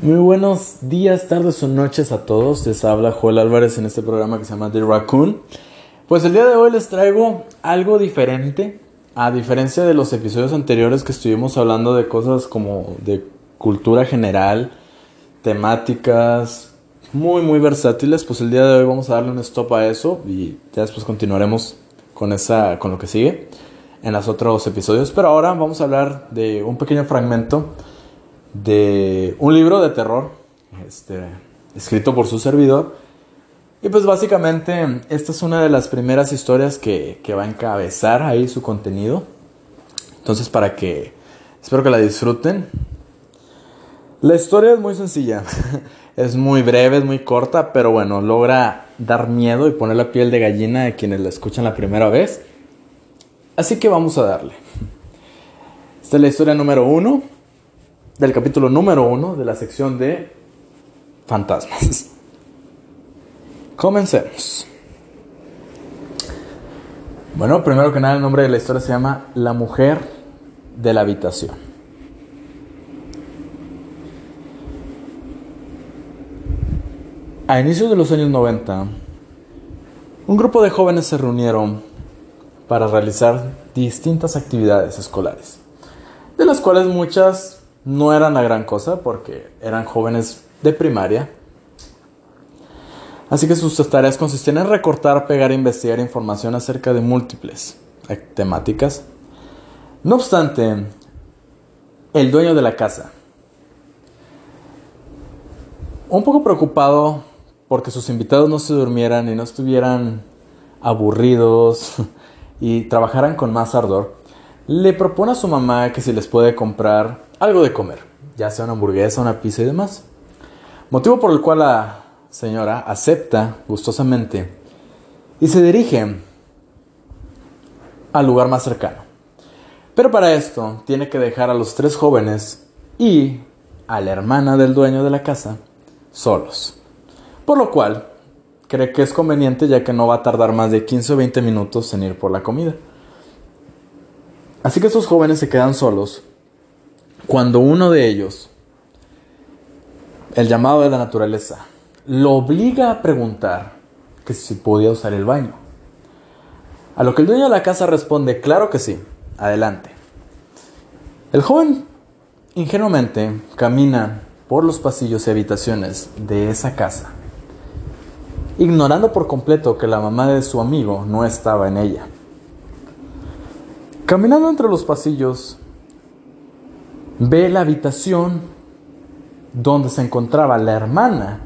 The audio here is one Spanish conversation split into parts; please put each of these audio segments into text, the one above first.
Muy buenos días, tardes o noches a todos. Les habla Joel Álvarez en este programa que se llama The Raccoon. Pues el día de hoy les traigo algo diferente. A diferencia de los episodios anteriores que estuvimos hablando de cosas como de cultura general, temáticas muy muy versátiles, pues el día de hoy vamos a darle un stop a eso y ya después continuaremos con esa con lo que sigue en los otros episodios, pero ahora vamos a hablar de un pequeño fragmento de un libro de terror este, escrito por su servidor. Y pues básicamente esta es una de las primeras historias que, que va a encabezar ahí su contenido. Entonces para que espero que la disfruten. La historia es muy sencilla. es muy breve, es muy corta, pero bueno, logra dar miedo y poner la piel de gallina a quienes la escuchan la primera vez. Así que vamos a darle. Esta es la historia número uno del capítulo número uno de la sección de fantasmas. Comencemos. Bueno, primero que nada el nombre de la historia se llama La mujer de la habitación. A inicios de los años 90, un grupo de jóvenes se reunieron para realizar distintas actividades escolares, de las cuales muchas no eran la gran cosa porque eran jóvenes de primaria. Así que sus tareas consistían en recortar, pegar e investigar información acerca de múltiples temáticas. No obstante, el dueño de la casa, un poco preocupado porque sus invitados no se durmieran y no estuvieran aburridos y trabajaran con más ardor, le propone a su mamá que si les puede comprar algo de comer, ya sea una hamburguesa, una pizza y demás. Motivo por el cual la señora acepta gustosamente y se dirige al lugar más cercano. Pero para esto tiene que dejar a los tres jóvenes y a la hermana del dueño de la casa solos. Por lo cual cree que es conveniente ya que no va a tardar más de 15 o 20 minutos en ir por la comida. Así que estos jóvenes se quedan solos cuando uno de ellos, el llamado de la naturaleza, lo obliga a preguntar que si podía usar el baño. A lo que el dueño de la casa responde, claro que sí, adelante. El joven ingenuamente camina por los pasillos y habitaciones de esa casa, ignorando por completo que la mamá de su amigo no estaba en ella. Caminando entre los pasillos, ve la habitación donde se encontraba la hermana,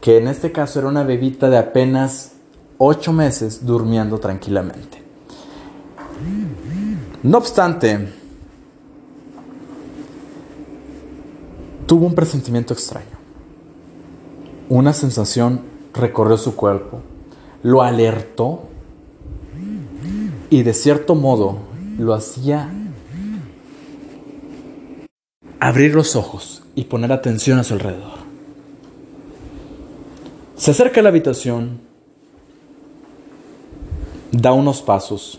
que en este caso era una bebita de apenas ocho meses durmiendo tranquilamente. No obstante, tuvo un presentimiento extraño. Una sensación recorrió su cuerpo, lo alertó y de cierto modo lo hacía abrir los ojos y poner atención a su alrededor. Se acerca a la habitación, da unos pasos,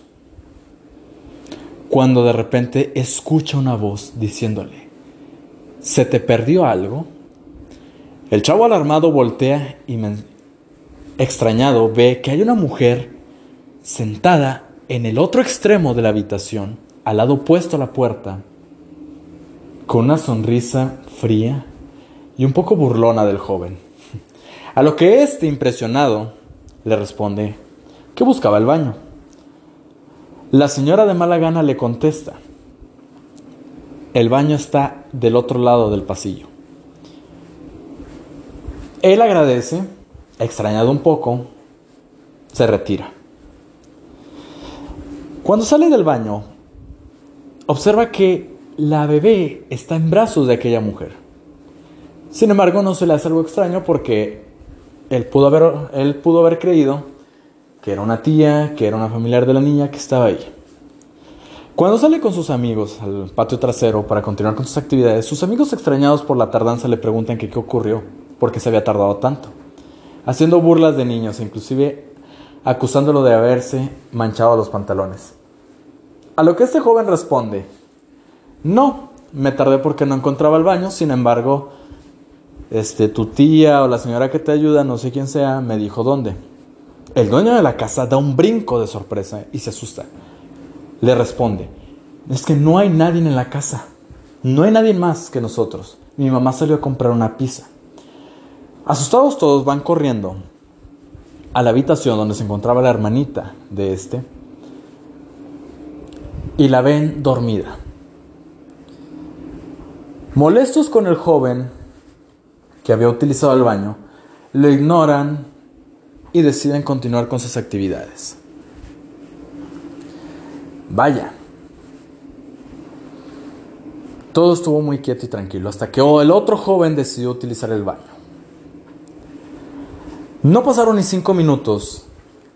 cuando de repente escucha una voz diciéndole, ¿se te perdió algo? El chavo alarmado voltea y extrañado ve que hay una mujer sentada en el otro extremo de la habitación, al lado opuesto a la puerta, con una sonrisa fría y un poco burlona del joven. A lo que éste, impresionado, le responde que buscaba el baño. La señora de mala gana le contesta, el baño está del otro lado del pasillo. Él agradece, extrañado un poco, se retira. Cuando sale del baño, observa que la bebé está en brazos de aquella mujer. Sin embargo, no se le hace algo extraño porque él pudo haber, él pudo haber creído que era una tía, que era una familiar de la niña que estaba ahí. Cuando sale con sus amigos al patio trasero para continuar con sus actividades, sus amigos extrañados por la tardanza le preguntan qué ocurrió, por qué se había tardado tanto, haciendo burlas de niños e inclusive acusándolo de haberse manchado los pantalones. A lo que este joven responde, no, me tardé porque no encontraba el baño, sin embargo, este, tu tía o la señora que te ayuda, no sé quién sea, me dijo dónde. El dueño de la casa da un brinco de sorpresa y se asusta. Le responde, es que no hay nadie en la casa, no hay nadie más que nosotros. Mi mamá salió a comprar una pizza. Asustados todos van corriendo a la habitación donde se encontraba la hermanita de este y la ven dormida. Molestos con el joven que había utilizado el baño, lo ignoran y deciden continuar con sus actividades. Vaya. Todo estuvo muy quieto y tranquilo hasta que el otro joven decidió utilizar el baño. No pasaron ni cinco minutos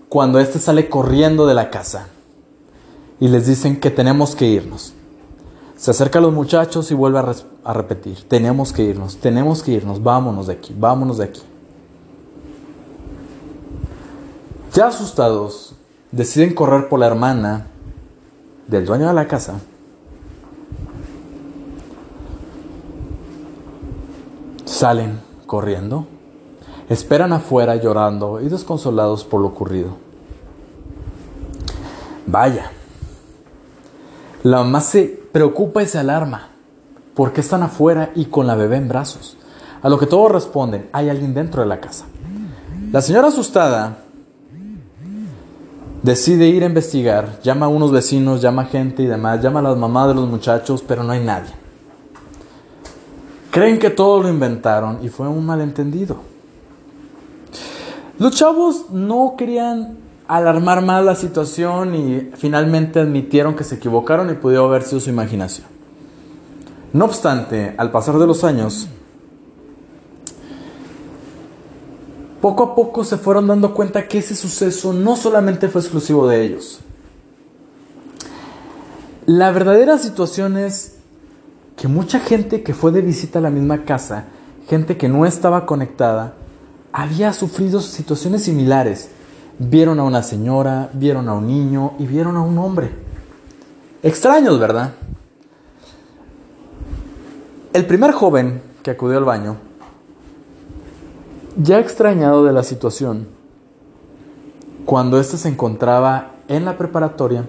cuando éste sale corriendo de la casa y les dicen que tenemos que irnos. Se acerca a los muchachos y vuelve a, repetir, tenemos que irnos, tenemos que irnos, vámonos de aquí, vámonos de aquí. Ya asustados, deciden correr por la hermana del dueño de la casa. Salen corriendo, esperan afuera llorando y desconsolados por lo ocurrido. Vaya, la mamá se preocupa y se alarma. ¿Por qué están afuera y con la bebé en brazos? A lo que todos responden, hay alguien dentro de la casa. La señora asustada decide ir a investigar, llama a unos vecinos, llama a gente y demás, llama a las mamás de los muchachos, pero no hay nadie. Creen que todo lo inventaron y fue un malentendido. Los chavos no querían alarmar más la situación y finalmente admitieron que se equivocaron y pudo haber sido su imaginación. No obstante, al pasar de los años, poco a poco se fueron dando cuenta que ese suceso no solamente fue exclusivo de ellos. La verdadera situación es que mucha gente que fue de visita a la misma casa, gente que no estaba conectada, había sufrido situaciones similares Vieron a una señora, vieron a un niño y vieron a un hombre. Extraños, ¿verdad? El primer joven que acudió al baño, ya extrañado de la situación, cuando éste se encontraba en la preparatoria,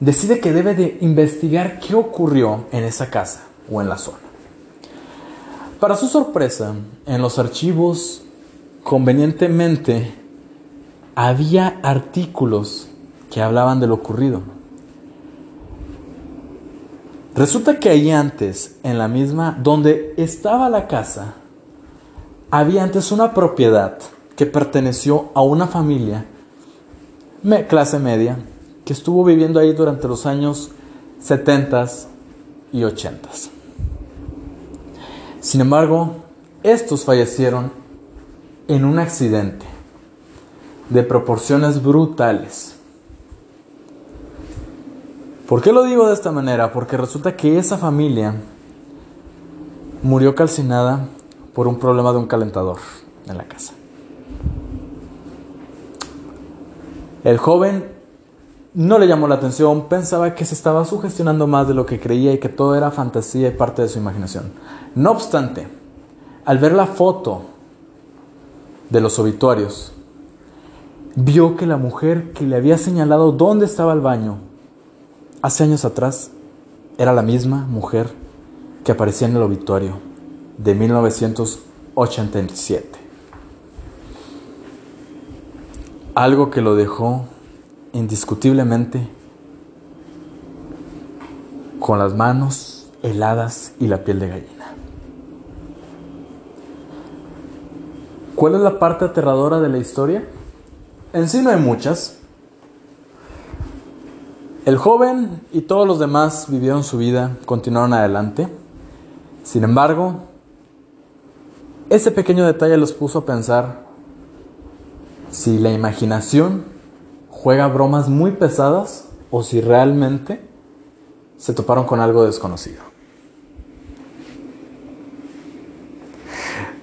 decide que debe de investigar qué ocurrió en esa casa o en la zona. Para su sorpresa, en los archivos convenientemente había artículos que hablaban de lo ocurrido. Resulta que ahí antes, en la misma, donde estaba la casa, había antes una propiedad que perteneció a una familia, clase media, que estuvo viviendo ahí durante los años 70 y 80. Sin embargo, estos fallecieron en un accidente de proporciones brutales. ¿Por qué lo digo de esta manera? Porque resulta que esa familia murió calcinada por un problema de un calentador en la casa. El joven no le llamó la atención, pensaba que se estaba sugestionando más de lo que creía y que todo era fantasía y parte de su imaginación. No obstante, al ver la foto de los obituarios, vio que la mujer que le había señalado dónde estaba el baño hace años atrás era la misma mujer que aparecía en el obituario de 1987. Algo que lo dejó indiscutiblemente con las manos heladas y la piel de gallina. ¿Cuál es la parte aterradora de la historia? En sí no hay muchas. El joven y todos los demás vivieron su vida, continuaron adelante. Sin embargo, ese pequeño detalle los puso a pensar si la imaginación juega bromas muy pesadas o si realmente se toparon con algo desconocido.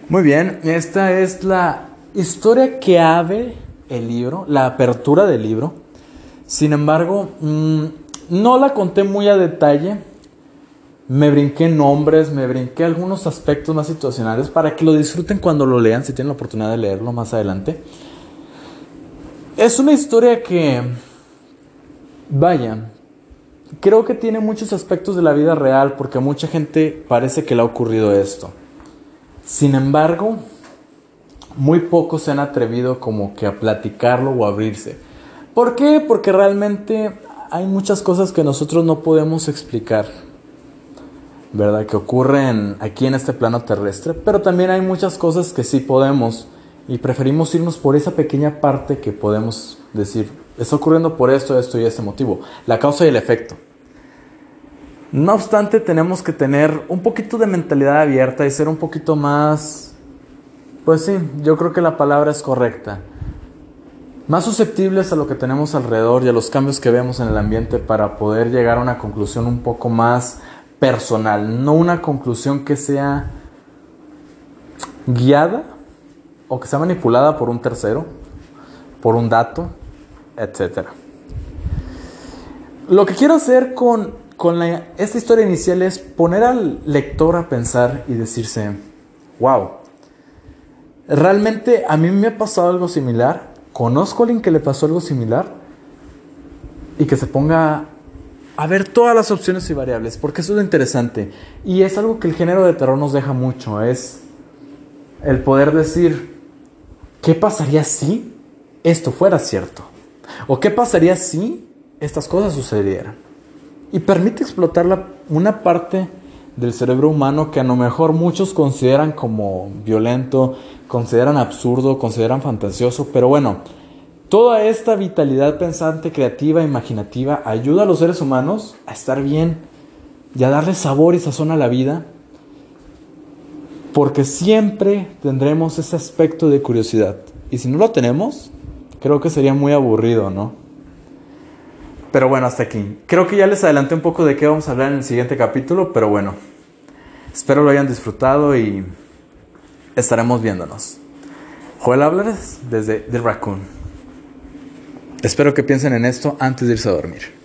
Muy bien, esta es la historia que abre el libro, la apertura del libro. Sin embargo, mm, no la conté muy a detalle Me brinqué nombres, me brinqué algunos aspectos más situacionales para que lo disfruten cuando lo lean, si tienen la oportunidad de leerlo más adelante. Es una historia que, vaya, creo que tiene muchos aspectos de la vida real porque a mucha gente parece que le ha ocurrido esto. Sin embargo, muy pocos se han atrevido como que a platicarlo o abrirse. ¿Por qué? Porque realmente hay muchas cosas que nosotros no podemos explicar, ¿verdad? Que ocurren aquí en este plano terrestre, pero también hay muchas cosas que sí podemos y preferimos irnos por esa pequeña parte que podemos decir, está ocurriendo por esto, esto y este motivo, la causa y el efecto. No obstante, tenemos que tener un poquito de mentalidad abierta y ser un poquito más, pues sí, yo creo que la palabra es correcta más susceptibles a lo que tenemos alrededor y a los cambios que vemos en el ambiente para poder llegar a una conclusión un poco más personal, no una conclusión que sea guiada o que sea manipulada por un tercero, por un dato, etc. Lo que quiero hacer con, con esta historia inicial es poner al lector a pensar y decirse, wow, realmente a mí me ha pasado algo similar conozco a alguien que le pasó algo similar y que se ponga a ver todas las opciones y variables, porque eso es lo interesante. Y es algo que el género de terror nos deja mucho, es el poder decir, ¿qué pasaría si esto fuera cierto? ¿O qué pasaría si estas cosas sucedieran? Y permite explotar una parte del cerebro humano que a lo mejor muchos consideran como violento, consideran absurdo, consideran fantasioso, pero bueno, toda esta vitalidad pensante, creativa, imaginativa ayuda a los seres humanos a estar bien y a darle sabor y sazón a la vida, porque siempre tendremos ese aspecto de curiosidad. Y si no lo tenemos, creo que sería muy aburrido, ¿no? Pero bueno, hasta aquí. Creo que ya les adelanté un poco de qué vamos a hablar en el siguiente capítulo, pero bueno, espero lo hayan disfrutado y estaremos viéndonos. Joel Álvarez desde The Raccoon. Espero que piensen en esto antes de irse a dormir.